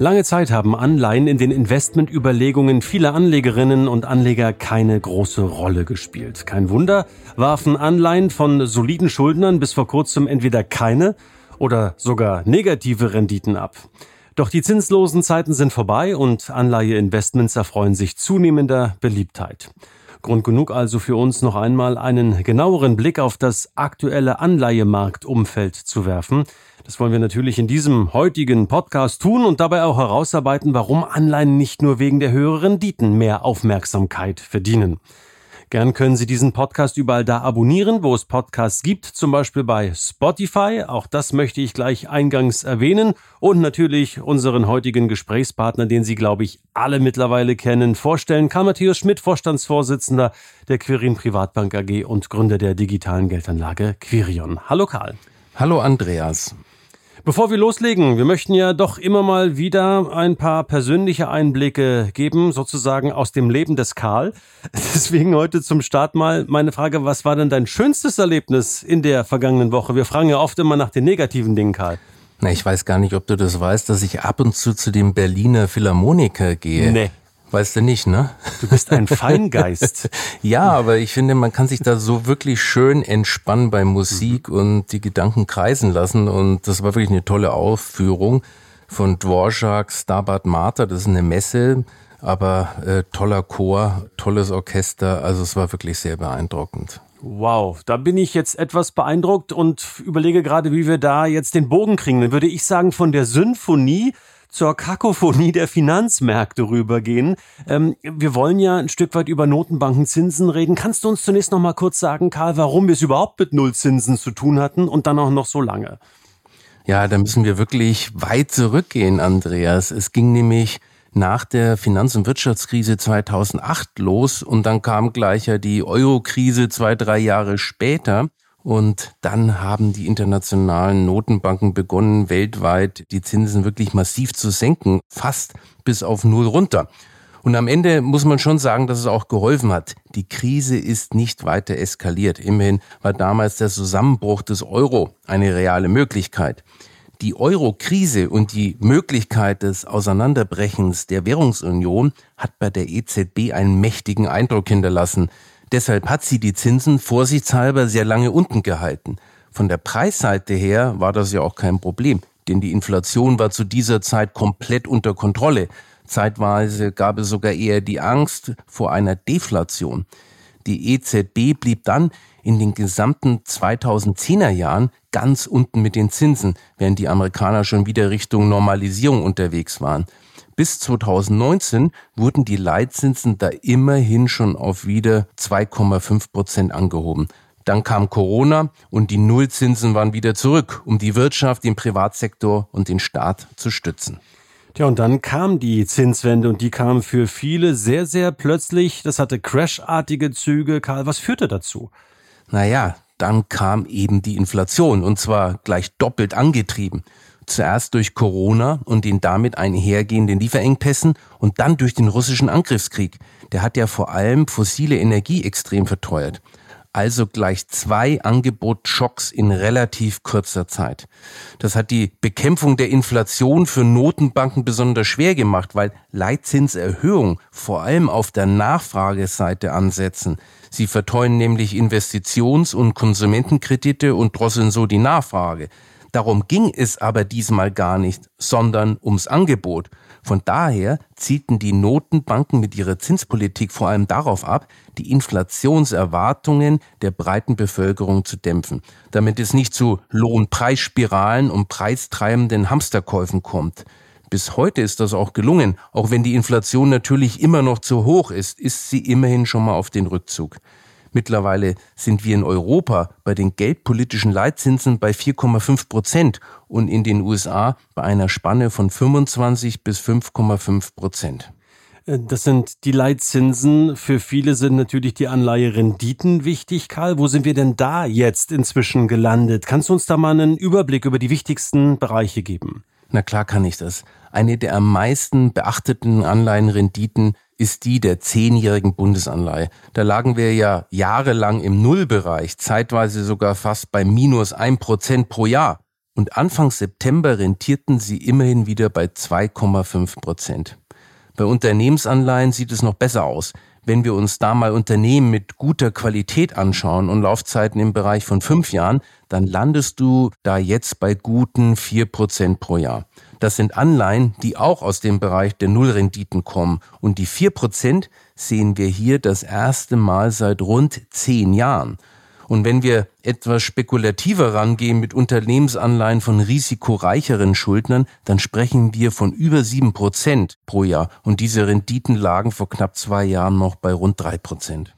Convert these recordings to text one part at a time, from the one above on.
Lange Zeit haben Anleihen in den Investmentüberlegungen vieler Anlegerinnen und Anleger keine große Rolle gespielt. Kein Wunder, warfen Anleihen von soliden Schuldnern bis vor kurzem entweder keine oder sogar negative Renditen ab. Doch die zinslosen Zeiten sind vorbei und Anleiheinvestments erfreuen sich zunehmender Beliebtheit. Grund genug also für uns noch einmal einen genaueren Blick auf das aktuelle Anleihemarktumfeld zu werfen. Das wollen wir natürlich in diesem heutigen Podcast tun und dabei auch herausarbeiten, warum Anleihen nicht nur wegen der höheren Renditen mehr Aufmerksamkeit verdienen. Gern können Sie diesen Podcast überall da abonnieren, wo es Podcasts gibt, zum Beispiel bei Spotify. Auch das möchte ich gleich eingangs erwähnen. Und natürlich unseren heutigen Gesprächspartner, den Sie, glaube ich, alle mittlerweile kennen, vorstellen. Karl Matthäus Schmidt, Vorstandsvorsitzender der Quirin Privatbank AG und Gründer der digitalen Geldanlage Quirion. Hallo Karl. Hallo Andreas. Bevor wir loslegen, wir möchten ja doch immer mal wieder ein paar persönliche Einblicke geben, sozusagen aus dem Leben des Karl. Deswegen heute zum Start mal meine Frage, was war denn dein schönstes Erlebnis in der vergangenen Woche? Wir fragen ja oft immer nach den negativen Dingen, Karl. Na, ich weiß gar nicht, ob du das weißt, dass ich ab und zu zu dem Berliner Philharmoniker gehe. Nee. Weißt du nicht, ne? Du bist ein Feingeist. ja, aber ich finde, man kann sich da so wirklich schön entspannen bei Musik mhm. und die Gedanken kreisen lassen. Und das war wirklich eine tolle Aufführung von Dvorak, Stabat Mater. Das ist eine Messe, aber äh, toller Chor, tolles Orchester. Also es war wirklich sehr beeindruckend. Wow, da bin ich jetzt etwas beeindruckt und überlege gerade, wie wir da jetzt den Bogen kriegen. Dann würde ich sagen, von der Symphonie zur Kakophonie der Finanzmärkte rübergehen. Ähm, wir wollen ja ein Stück weit über Notenbankenzinsen reden. Kannst du uns zunächst noch mal kurz sagen, Karl, warum wir es überhaupt mit Nullzinsen zu tun hatten und dann auch noch so lange? Ja, da müssen wir wirklich weit zurückgehen, Andreas. Es ging nämlich nach der Finanz- und Wirtschaftskrise 2008 los und dann kam gleich ja die Euro-Krise zwei, drei Jahre später. Und dann haben die internationalen Notenbanken begonnen, weltweit die Zinsen wirklich massiv zu senken, fast bis auf Null runter. Und am Ende muss man schon sagen, dass es auch geholfen hat. Die Krise ist nicht weiter eskaliert. Immerhin war damals der Zusammenbruch des Euro eine reale Möglichkeit. Die Euro-Krise und die Möglichkeit des Auseinanderbrechens der Währungsunion hat bei der EZB einen mächtigen Eindruck hinterlassen. Deshalb hat sie die Zinsen vorsichtshalber sehr lange unten gehalten. Von der Preisseite her war das ja auch kein Problem, denn die Inflation war zu dieser Zeit komplett unter Kontrolle. Zeitweise gab es sogar eher die Angst vor einer Deflation. Die EZB blieb dann in den gesamten 2010er Jahren ganz unten mit den Zinsen, während die Amerikaner schon wieder Richtung Normalisierung unterwegs waren. Bis 2019 wurden die Leitzinsen da immerhin schon auf wieder 2,5 Prozent angehoben. Dann kam Corona und die Nullzinsen waren wieder zurück, um die Wirtschaft, den Privatsektor und den Staat zu stützen. Tja, und dann kam die Zinswende und die kam für viele sehr, sehr plötzlich. Das hatte crashartige Züge. Karl, was führte dazu? Naja, dann kam eben die Inflation und zwar gleich doppelt angetrieben. Zuerst durch Corona und den damit einhergehenden Lieferengpässen und dann durch den russischen Angriffskrieg. Der hat ja vor allem fossile Energie extrem verteuert. Also gleich zwei Angebotschocks in relativ kurzer Zeit. Das hat die Bekämpfung der Inflation für Notenbanken besonders schwer gemacht, weil Leitzinserhöhungen vor allem auf der Nachfrageseite ansetzen. Sie verteuern nämlich Investitions- und Konsumentenkredite und drosseln so die Nachfrage. Darum ging es aber diesmal gar nicht, sondern ums Angebot. Von daher zielten die Notenbanken mit ihrer Zinspolitik vor allem darauf ab, die Inflationserwartungen der breiten Bevölkerung zu dämpfen, damit es nicht zu Lohnpreisspiralen und preistreibenden Hamsterkäufen kommt. Bis heute ist das auch gelungen. Auch wenn die Inflation natürlich immer noch zu hoch ist, ist sie immerhin schon mal auf den Rückzug. Mittlerweile sind wir in Europa bei den geldpolitischen Leitzinsen bei 4,5 Prozent und in den USA bei einer Spanne von 25 bis 5,5 Prozent. Äh, das sind die Leitzinsen. Für viele sind natürlich die Anleiherenditen wichtig. Karl, wo sind wir denn da jetzt inzwischen gelandet? Kannst du uns da mal einen Überblick über die wichtigsten Bereiche geben? Na klar kann ich das. Eine der am meisten beachteten Anleihenrenditen ist die der zehnjährigen Bundesanleihe. Da lagen wir ja jahrelang im Nullbereich, zeitweise sogar fast bei minus ein Prozent pro Jahr. Und Anfang September rentierten sie immerhin wieder bei 2,5 Prozent. Bei Unternehmensanleihen sieht es noch besser aus. Wenn wir uns da mal Unternehmen mit guter Qualität anschauen und Laufzeiten im Bereich von fünf Jahren, dann landest du da jetzt bei guten vier Prozent pro Jahr. Das sind Anleihen, die auch aus dem Bereich der Nullrenditen kommen. Und die vier Prozent sehen wir hier das erste Mal seit rund zehn Jahren. Und wenn wir etwas spekulativer rangehen mit Unternehmensanleihen von risikoreicheren Schuldnern, dann sprechen wir von über sieben Prozent pro Jahr. Und diese Renditen lagen vor knapp zwei Jahren noch bei rund drei Prozent.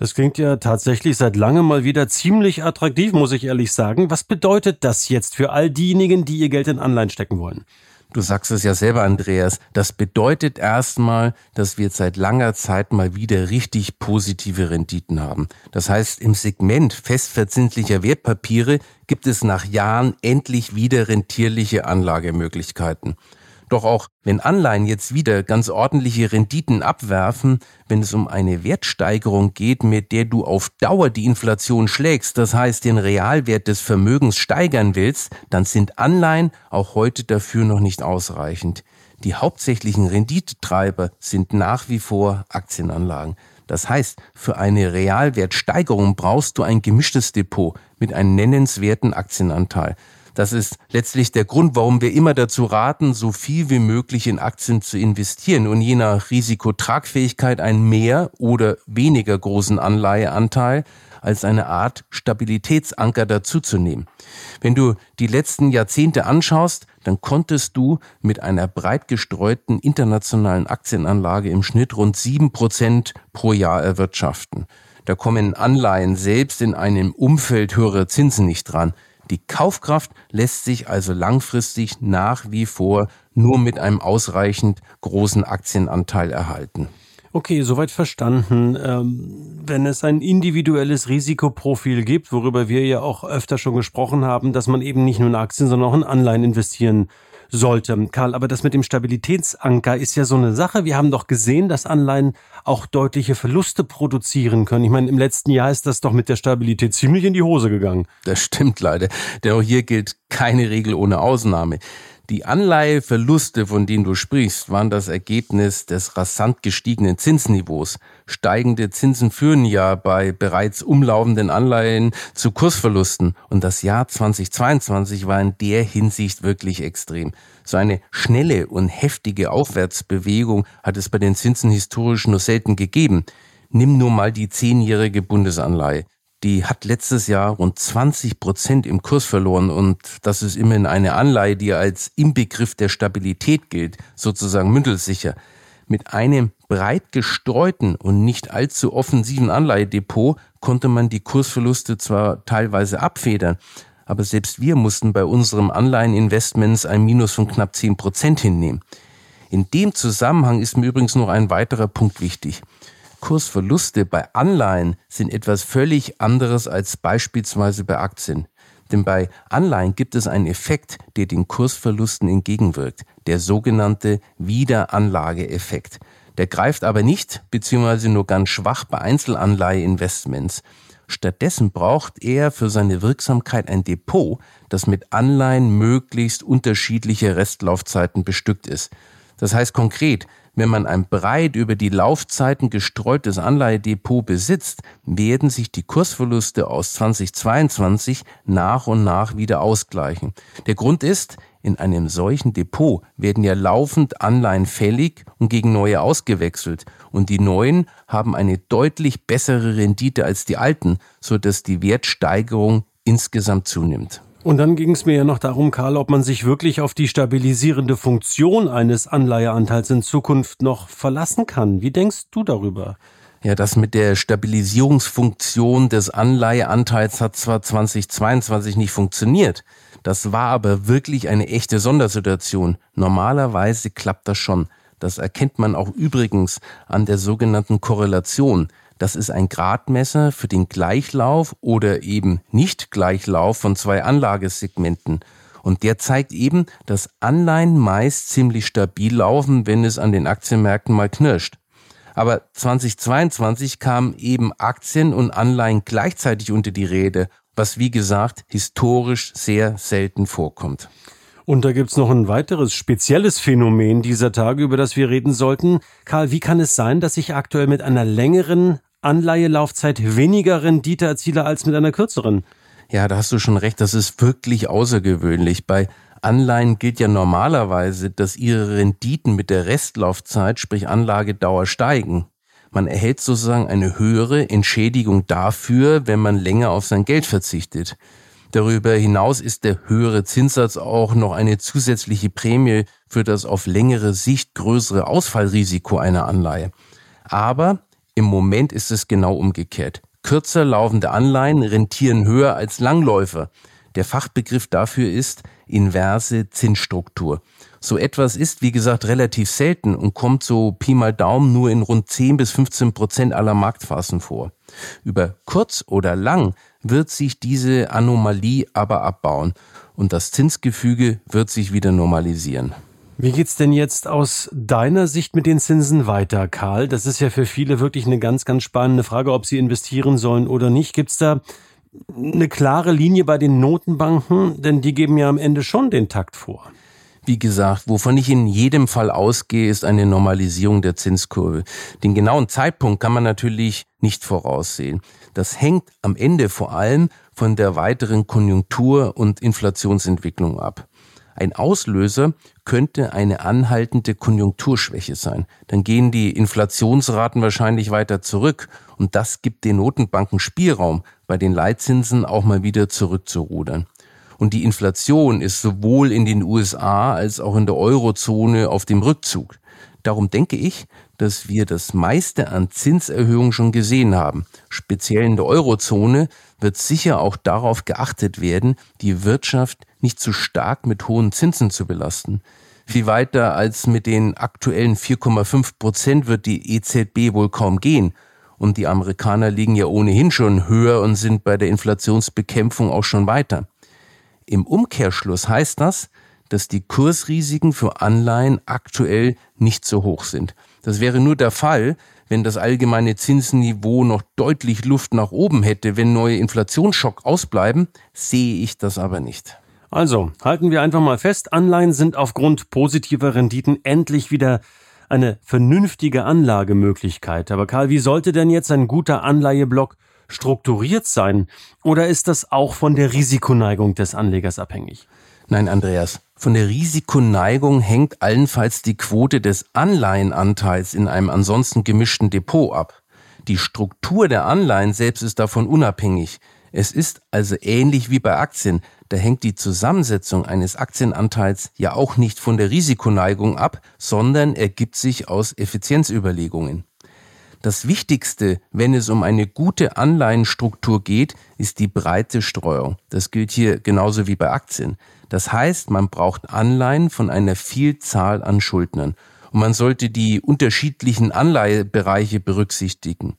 Das klingt ja tatsächlich seit langem mal wieder ziemlich attraktiv, muss ich ehrlich sagen. Was bedeutet das jetzt für all diejenigen, die ihr Geld in Anleihen stecken wollen? Du sagst es ja selber, Andreas. Das bedeutet erstmal, dass wir seit langer Zeit mal wieder richtig positive Renditen haben. Das heißt, im Segment festverzinslicher Wertpapiere gibt es nach Jahren endlich wieder rentierliche Anlagemöglichkeiten. Doch auch wenn Anleihen jetzt wieder ganz ordentliche Renditen abwerfen, wenn es um eine Wertsteigerung geht, mit der du auf Dauer die Inflation schlägst, das heißt den Realwert des Vermögens steigern willst, dann sind Anleihen auch heute dafür noch nicht ausreichend. Die hauptsächlichen Renditetreiber sind nach wie vor Aktienanlagen. Das heißt, für eine Realwertsteigerung brauchst du ein gemischtes Depot mit einem nennenswerten Aktienanteil. Das ist letztlich der Grund, warum wir immer dazu raten, so viel wie möglich in Aktien zu investieren und je nach Risikotragfähigkeit einen mehr oder weniger großen Anleiheanteil als eine Art Stabilitätsanker dazuzunehmen. Wenn du die letzten Jahrzehnte anschaust, dann konntest du mit einer breit gestreuten internationalen Aktienanlage im Schnitt rund sieben Prozent pro Jahr erwirtschaften. Da kommen Anleihen selbst in einem Umfeld höherer Zinsen nicht dran. Die Kaufkraft lässt sich also langfristig nach wie vor nur mit einem ausreichend großen Aktienanteil erhalten. Okay, soweit verstanden. Ähm, wenn es ein individuelles Risikoprofil gibt, worüber wir ja auch öfter schon gesprochen haben, dass man eben nicht nur in Aktien, sondern auch in Anleihen investieren sollte. Karl, aber das mit dem Stabilitätsanker ist ja so eine Sache. Wir haben doch gesehen, dass Anleihen auch deutliche Verluste produzieren können. Ich meine, im letzten Jahr ist das doch mit der Stabilität ziemlich in die Hose gegangen. Das stimmt leider. Denn auch hier gilt keine Regel ohne Ausnahme. Die Anleiheverluste, von denen du sprichst, waren das Ergebnis des rasant gestiegenen Zinsniveaus. Steigende Zinsen führen ja bei bereits umlaufenden Anleihen zu Kursverlusten und das Jahr 2022 war in der Hinsicht wirklich extrem. So eine schnelle und heftige Aufwärtsbewegung hat es bei den Zinsen historisch nur selten gegeben. Nimm nur mal die zehnjährige Bundesanleihe die hat letztes Jahr rund 20 Prozent im Kurs verloren und das ist immerhin eine Anleihe, die als Inbegriff der Stabilität gilt, sozusagen mündelsicher. Mit einem breit gestreuten und nicht allzu offensiven Anleihedepot konnte man die Kursverluste zwar teilweise abfedern, aber selbst wir mussten bei unserem Anleiheninvestments ein Minus von knapp 10 Prozent hinnehmen. In dem Zusammenhang ist mir übrigens noch ein weiterer Punkt wichtig. Kursverluste bei Anleihen sind etwas völlig anderes als beispielsweise bei Aktien. Denn bei Anleihen gibt es einen Effekt, der den Kursverlusten entgegenwirkt, der sogenannte Wiederanlageeffekt. Der greift aber nicht bzw. nur ganz schwach bei Einzelanleiheinvestments. Stattdessen braucht er für seine Wirksamkeit ein Depot, das mit Anleihen möglichst unterschiedliche Restlaufzeiten bestückt ist. Das heißt konkret, wenn man ein breit über die Laufzeiten gestreutes Anleihedepot besitzt, werden sich die Kursverluste aus 2022 nach und nach wieder ausgleichen. Der Grund ist, in einem solchen Depot werden ja laufend Anleihen fällig und gegen neue ausgewechselt und die neuen haben eine deutlich bessere Rendite als die alten, so dass die Wertsteigerung insgesamt zunimmt. Und dann ging es mir ja noch darum, Karl, ob man sich wirklich auf die stabilisierende Funktion eines Anleiheanteils in Zukunft noch verlassen kann. Wie denkst du darüber? Ja, das mit der Stabilisierungsfunktion des Anleiheanteils hat zwar 2022 nicht funktioniert. Das war aber wirklich eine echte Sondersituation. Normalerweise klappt das schon. Das erkennt man auch übrigens an der sogenannten Korrelation. Das ist ein Gradmesser für den Gleichlauf oder eben Nicht-Gleichlauf von zwei Anlagesegmenten. Und der zeigt eben, dass Anleihen meist ziemlich stabil laufen, wenn es an den Aktienmärkten mal knirscht. Aber 2022 kamen eben Aktien und Anleihen gleichzeitig unter die Rede, was wie gesagt historisch sehr selten vorkommt. Und da gibt's noch ein weiteres spezielles Phänomen dieser Tage, über das wir reden sollten. Karl, wie kann es sein, dass ich aktuell mit einer längeren Anleihelaufzeit weniger Rendite erziele als mit einer kürzeren? Ja, da hast du schon recht, das ist wirklich außergewöhnlich. Bei Anleihen gilt ja normalerweise, dass ihre Renditen mit der Restlaufzeit, sprich Anlagedauer, steigen. Man erhält sozusagen eine höhere Entschädigung dafür, wenn man länger auf sein Geld verzichtet. Darüber hinaus ist der höhere Zinssatz auch noch eine zusätzliche Prämie für das auf längere Sicht größere Ausfallrisiko einer Anleihe. Aber im Moment ist es genau umgekehrt. Kürzer laufende Anleihen rentieren höher als Langläufer. Der Fachbegriff dafür ist inverse Zinsstruktur. So etwas ist, wie gesagt, relativ selten und kommt so Pi mal Daumen nur in rund 10 bis 15 Prozent aller Marktphasen vor. Über kurz oder lang wird sich diese Anomalie aber abbauen und das Zinsgefüge wird sich wieder normalisieren. Wie geht's denn jetzt aus deiner Sicht mit den Zinsen weiter, Karl? Das ist ja für viele wirklich eine ganz, ganz spannende Frage, ob sie investieren sollen oder nicht. Gibt's da eine klare Linie bei den Notenbanken? Denn die geben ja am Ende schon den Takt vor. Wie gesagt, wovon ich in jedem Fall ausgehe, ist eine Normalisierung der Zinskurve. Den genauen Zeitpunkt kann man natürlich nicht voraussehen. Das hängt am Ende vor allem von der weiteren Konjunktur- und Inflationsentwicklung ab. Ein Auslöser könnte eine anhaltende Konjunkturschwäche sein. Dann gehen die Inflationsraten wahrscheinlich weiter zurück und das gibt den Notenbanken Spielraum, bei den Leitzinsen auch mal wieder zurückzurudern. Und die Inflation ist sowohl in den USA als auch in der Eurozone auf dem Rückzug. Darum denke ich, dass wir das meiste an Zinserhöhungen schon gesehen haben. Speziell in der Eurozone wird sicher auch darauf geachtet werden, die Wirtschaft nicht zu stark mit hohen Zinsen zu belasten. Viel weiter als mit den aktuellen 4,5 Prozent wird die EZB wohl kaum gehen. Und die Amerikaner liegen ja ohnehin schon höher und sind bei der Inflationsbekämpfung auch schon weiter. Im Umkehrschluss heißt das, dass die Kursrisiken für Anleihen aktuell nicht so hoch sind. Das wäre nur der Fall, wenn das allgemeine Zinsniveau noch deutlich Luft nach oben hätte. Wenn neue Inflationsschock ausbleiben, sehe ich das aber nicht. Also, halten wir einfach mal fest, Anleihen sind aufgrund positiver Renditen endlich wieder eine vernünftige Anlagemöglichkeit. Aber Karl, wie sollte denn jetzt ein guter Anleiheblock strukturiert sein? Oder ist das auch von der Risikoneigung des Anlegers abhängig? Nein, Andreas. Von der Risikoneigung hängt allenfalls die Quote des Anleihenanteils in einem ansonsten gemischten Depot ab. Die Struktur der Anleihen selbst ist davon unabhängig. Es ist also ähnlich wie bei Aktien. Da hängt die Zusammensetzung eines Aktienanteils ja auch nicht von der Risikoneigung ab, sondern ergibt sich aus Effizienzüberlegungen. Das Wichtigste, wenn es um eine gute Anleihenstruktur geht, ist die breite Streuung. Das gilt hier genauso wie bei Aktien. Das heißt, man braucht Anleihen von einer Vielzahl an Schuldnern. Und man sollte die unterschiedlichen Anleihebereiche berücksichtigen.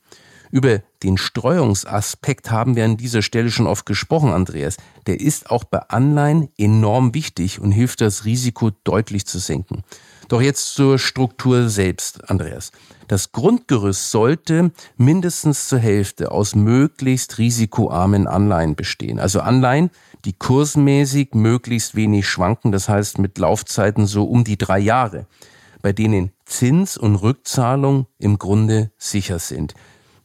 Über den Streuungsaspekt haben wir an dieser Stelle schon oft gesprochen, Andreas. Der ist auch bei Anleihen enorm wichtig und hilft das Risiko deutlich zu senken. Doch jetzt zur Struktur selbst, Andreas. Das Grundgerüst sollte mindestens zur Hälfte aus möglichst risikoarmen Anleihen bestehen. Also Anleihen, die kursmäßig möglichst wenig schwanken, das heißt mit Laufzeiten so um die drei Jahre, bei denen Zins und Rückzahlung im Grunde sicher sind.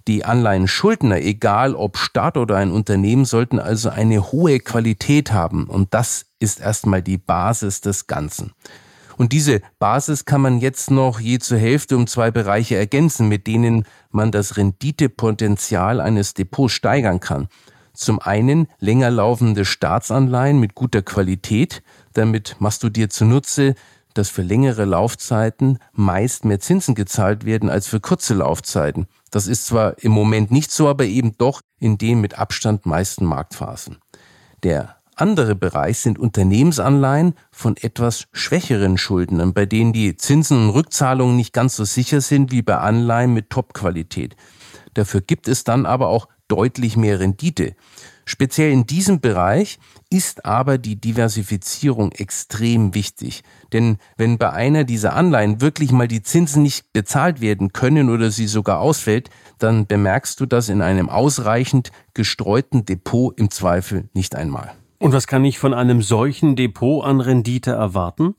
Die Anleihenschuldner, egal ob Staat oder ein Unternehmen, sollten also eine hohe Qualität haben und das ist erstmal die Basis des Ganzen. Und diese Basis kann man jetzt noch je zur Hälfte um zwei Bereiche ergänzen, mit denen man das Renditepotenzial eines Depots steigern kann. Zum einen länger laufende Staatsanleihen mit guter Qualität. Damit machst du dir zunutze, dass für längere Laufzeiten meist mehr Zinsen gezahlt werden als für kurze Laufzeiten. Das ist zwar im Moment nicht so, aber eben doch in den mit Abstand meisten Marktphasen. Der andere Bereich sind Unternehmensanleihen von etwas schwächeren Schuldnern, bei denen die Zinsen und Rückzahlungen nicht ganz so sicher sind wie bei Anleihen mit Top-Qualität. Dafür gibt es dann aber auch deutlich mehr Rendite. Speziell in diesem Bereich ist aber die Diversifizierung extrem wichtig. Denn wenn bei einer dieser Anleihen wirklich mal die Zinsen nicht bezahlt werden können oder sie sogar ausfällt, dann bemerkst du das in einem ausreichend gestreuten Depot im Zweifel nicht einmal. Und was kann ich von einem solchen Depot an Rendite erwarten?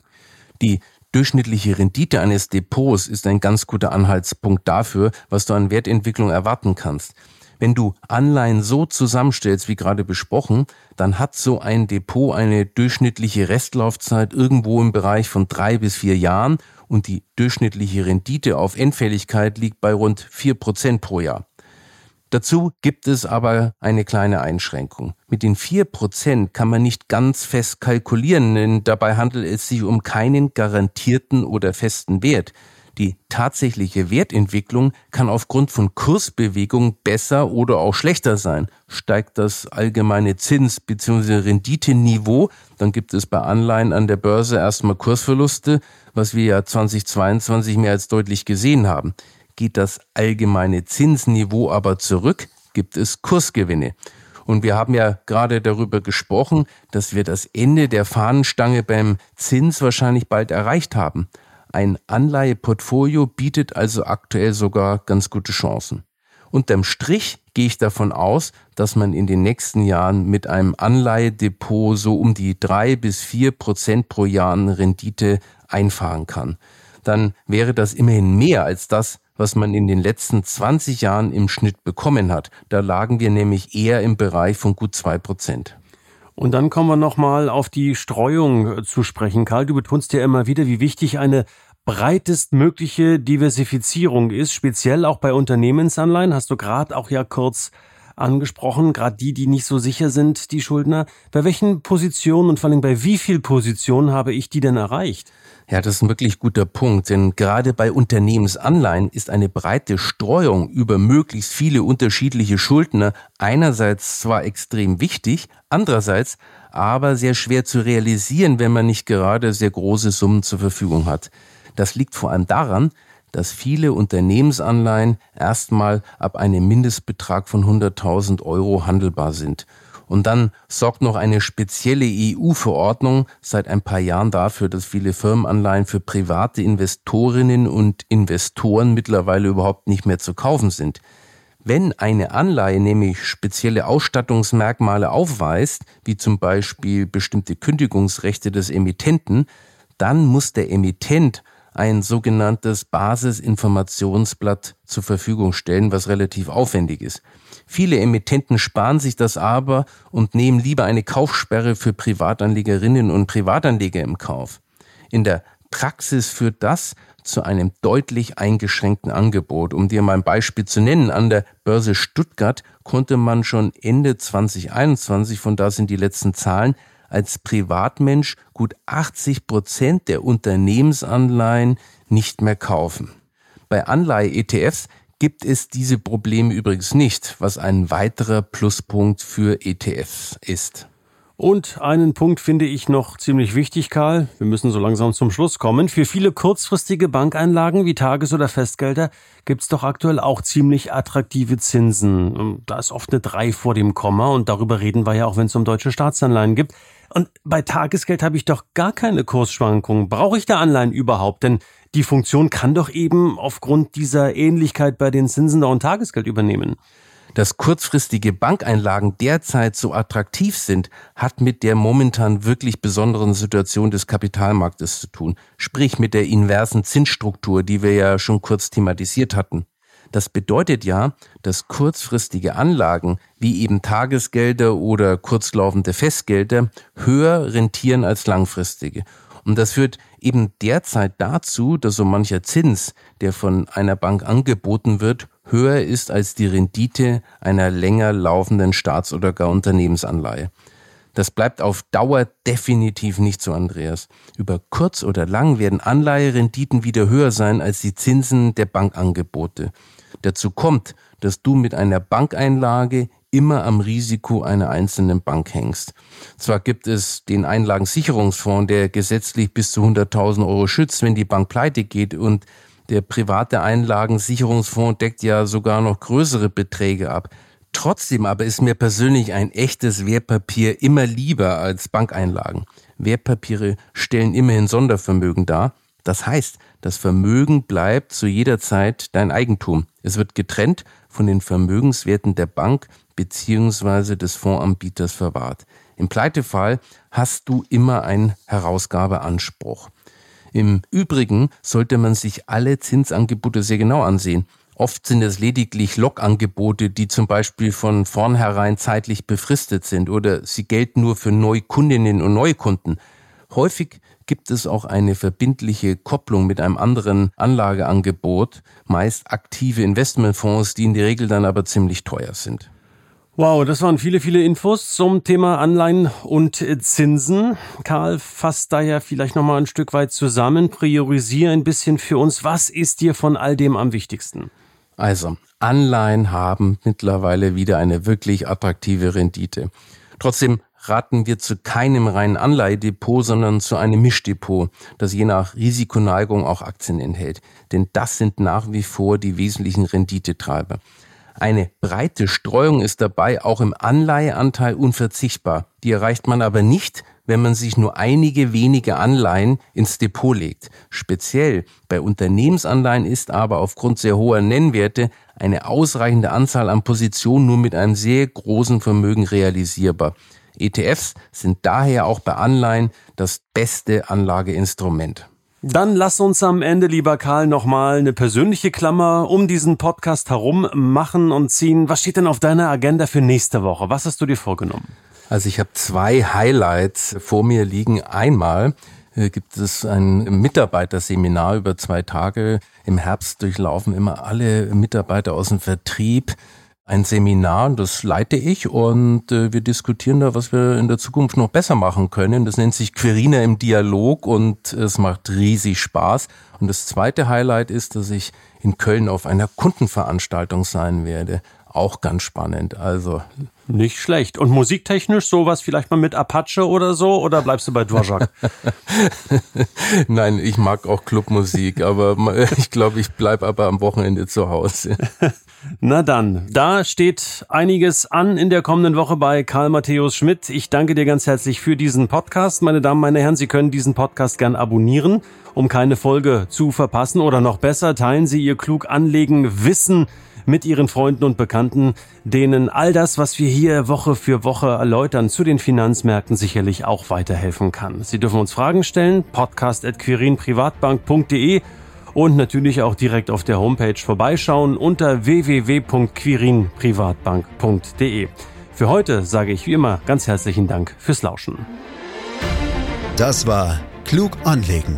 Die durchschnittliche Rendite eines Depots ist ein ganz guter Anhaltspunkt dafür, was du an Wertentwicklung erwarten kannst. Wenn du Anleihen so zusammenstellst, wie gerade besprochen, dann hat so ein Depot eine durchschnittliche Restlaufzeit irgendwo im Bereich von drei bis vier Jahren und die durchschnittliche Rendite auf Endfälligkeit liegt bei rund vier Prozent pro Jahr. Dazu gibt es aber eine kleine Einschränkung. Mit den vier Prozent kann man nicht ganz fest kalkulieren, denn dabei handelt es sich um keinen garantierten oder festen Wert. Die tatsächliche Wertentwicklung kann aufgrund von Kursbewegungen besser oder auch schlechter sein. Steigt das allgemeine Zins- bzw. Renditeniveau, dann gibt es bei Anleihen an der Börse erstmal Kursverluste, was wir ja 2022 mehr als deutlich gesehen haben. Geht das allgemeine Zinsniveau aber zurück, gibt es Kursgewinne. Und wir haben ja gerade darüber gesprochen, dass wir das Ende der Fahnenstange beim Zins wahrscheinlich bald erreicht haben. Ein Anleiheportfolio bietet also aktuell sogar ganz gute Chancen. Unterm Strich gehe ich davon aus, dass man in den nächsten Jahren mit einem Anleihedepot so um die drei bis vier Prozent pro Jahr Rendite einfahren kann. Dann wäre das immerhin mehr als das, was man in den letzten 20 Jahren im Schnitt bekommen hat. Da lagen wir nämlich eher im Bereich von gut zwei Prozent. Und dann kommen wir nochmal auf die Streuung zu sprechen. Karl, du betonst ja immer wieder, wie wichtig eine breitestmögliche Diversifizierung ist, speziell auch bei Unternehmensanleihen. Hast du gerade auch ja kurz angesprochen, gerade die, die nicht so sicher sind, die Schuldner. Bei welchen Positionen und vor allem bei wie viel Positionen habe ich die denn erreicht? Ja, das ist ein wirklich guter Punkt, denn gerade bei Unternehmensanleihen ist eine breite Streuung über möglichst viele unterschiedliche Schuldner einerseits zwar extrem wichtig, andererseits aber sehr schwer zu realisieren, wenn man nicht gerade sehr große Summen zur Verfügung hat. Das liegt vor allem daran, dass viele Unternehmensanleihen erstmal ab einem Mindestbetrag von 100.000 Euro handelbar sind. Und dann sorgt noch eine spezielle EU-Verordnung seit ein paar Jahren dafür, dass viele Firmenanleihen für private Investorinnen und Investoren mittlerweile überhaupt nicht mehr zu kaufen sind. Wenn eine Anleihe nämlich spezielle Ausstattungsmerkmale aufweist, wie zum Beispiel bestimmte Kündigungsrechte des Emittenten, dann muss der Emittent ein sogenanntes Basisinformationsblatt zur Verfügung stellen, was relativ aufwendig ist. Viele Emittenten sparen sich das aber und nehmen lieber eine Kaufsperre für Privatanlegerinnen und Privatanleger im Kauf. In der Praxis führt das zu einem deutlich eingeschränkten Angebot. Um dir mal ein Beispiel zu nennen, an der Börse Stuttgart konnte man schon Ende 2021, von da sind die letzten Zahlen, als Privatmensch gut 80 Prozent der Unternehmensanleihen nicht mehr kaufen. Bei Anleihe-ETFs gibt es diese Probleme übrigens nicht, was ein weiterer Pluspunkt für ETFs ist. Und einen Punkt finde ich noch ziemlich wichtig, Karl. Wir müssen so langsam zum Schluss kommen. Für viele kurzfristige Bankeinlagen wie Tages- oder Festgelder gibt es doch aktuell auch ziemlich attraktive Zinsen. Da ist oft eine 3 vor dem Komma und darüber reden wir ja auch, wenn es um deutsche Staatsanleihen gibt. Und bei Tagesgeld habe ich doch gar keine Kursschwankungen. Brauche ich da Anleihen überhaupt? Denn die Funktion kann doch eben aufgrund dieser Ähnlichkeit bei den Zinsen auch ein Tagesgeld übernehmen. Dass kurzfristige Bankeinlagen derzeit so attraktiv sind, hat mit der momentan wirklich besonderen Situation des Kapitalmarktes zu tun, sprich mit der inversen Zinsstruktur, die wir ja schon kurz thematisiert hatten. Das bedeutet ja, dass kurzfristige Anlagen wie eben Tagesgelder oder kurzlaufende Festgelder höher rentieren als langfristige. Und das führt eben derzeit dazu, dass so mancher Zins, der von einer Bank angeboten wird, höher ist als die Rendite einer länger laufenden Staats- oder gar Unternehmensanleihe. Das bleibt auf Dauer definitiv nicht so, Andreas. Über kurz oder lang werden Anleiherenditen wieder höher sein als die Zinsen der Bankangebote. Dazu kommt, dass du mit einer Bankeinlage immer am Risiko einer einzelnen Bank hängst. Zwar gibt es den Einlagensicherungsfonds, der gesetzlich bis zu 100.000 Euro schützt, wenn die Bank pleite geht und der private Einlagensicherungsfonds deckt ja sogar noch größere Beträge ab. Trotzdem aber ist mir persönlich ein echtes Wertpapier immer lieber als Bankeinlagen. Wertpapiere stellen immerhin Sondervermögen dar. Das heißt, das Vermögen bleibt zu jeder Zeit dein Eigentum. Es wird getrennt von den Vermögenswerten der Bank bzw. des Fondsanbieters verwahrt. Im Pleitefall hast du immer einen Herausgabeanspruch. Im Übrigen sollte man sich alle Zinsangebote sehr genau ansehen. Oft sind es lediglich Lokangebote, die zum Beispiel von vornherein zeitlich befristet sind oder sie gelten nur für Neukundinnen und Neukunden. Häufig gibt es auch eine verbindliche Kopplung mit einem anderen Anlageangebot, meist aktive Investmentfonds, die in der Regel dann aber ziemlich teuer sind. Wow, das waren viele, viele Infos zum Thema Anleihen und Zinsen. Karl, fasst da ja vielleicht nochmal ein Stück weit zusammen, priorisiere ein bisschen für uns. Was ist dir von all dem am wichtigsten? Also, Anleihen haben mittlerweile wieder eine wirklich attraktive Rendite. Trotzdem raten wir zu keinem reinen Anleihdepot, sondern zu einem Mischdepot, das je nach Risikoneigung auch Aktien enthält. Denn das sind nach wie vor die wesentlichen Renditetreiber. Eine breite Streuung ist dabei auch im Anleiheanteil unverzichtbar. Die erreicht man aber nicht, wenn man sich nur einige wenige Anleihen ins Depot legt. Speziell bei Unternehmensanleihen ist aber aufgrund sehr hoher Nennwerte eine ausreichende Anzahl an Positionen nur mit einem sehr großen Vermögen realisierbar. ETFs sind daher auch bei Anleihen das beste Anlageinstrument. Dann lass uns am Ende, lieber Karl, nochmal eine persönliche Klammer um diesen Podcast herum machen und ziehen. Was steht denn auf deiner Agenda für nächste Woche? Was hast du dir vorgenommen? Also ich habe zwei Highlights vor mir liegen. Einmal äh, gibt es ein Mitarbeiterseminar über zwei Tage. Im Herbst durchlaufen immer alle Mitarbeiter aus dem Vertrieb ein Seminar, das leite ich und äh, wir diskutieren da, was wir in der Zukunft noch besser machen können. Das nennt sich Querina im Dialog und es macht riesig Spaß. Und das zweite Highlight ist, dass ich in Köln auf einer Kundenveranstaltung sein werde. Auch ganz spannend. Also nicht schlecht. Und musiktechnisch sowas vielleicht mal mit Apache oder so? Oder bleibst du bei Dvorak? Nein, ich mag auch Clubmusik, aber ich glaube, ich bleibe aber am Wochenende zu Hause. Na dann, da steht einiges an in der kommenden Woche bei Karl Matthäus Schmidt. Ich danke dir ganz herzlich für diesen Podcast. Meine Damen, meine Herren, Sie können diesen Podcast gern abonnieren, um keine Folge zu verpassen. Oder noch besser, teilen Sie Ihr klug anlegen Wissen mit Ihren Freunden und Bekannten, denen all das, was wir hier Woche für Woche erläutern, zu den Finanzmärkten sicherlich auch weiterhelfen kann. Sie dürfen uns Fragen stellen, podcast.quirinprivatbank.de und natürlich auch direkt auf der Homepage vorbeischauen unter www.quirinprivatbank.de. Für heute sage ich wie immer ganz herzlichen Dank fürs Lauschen. Das war Klug anlegen.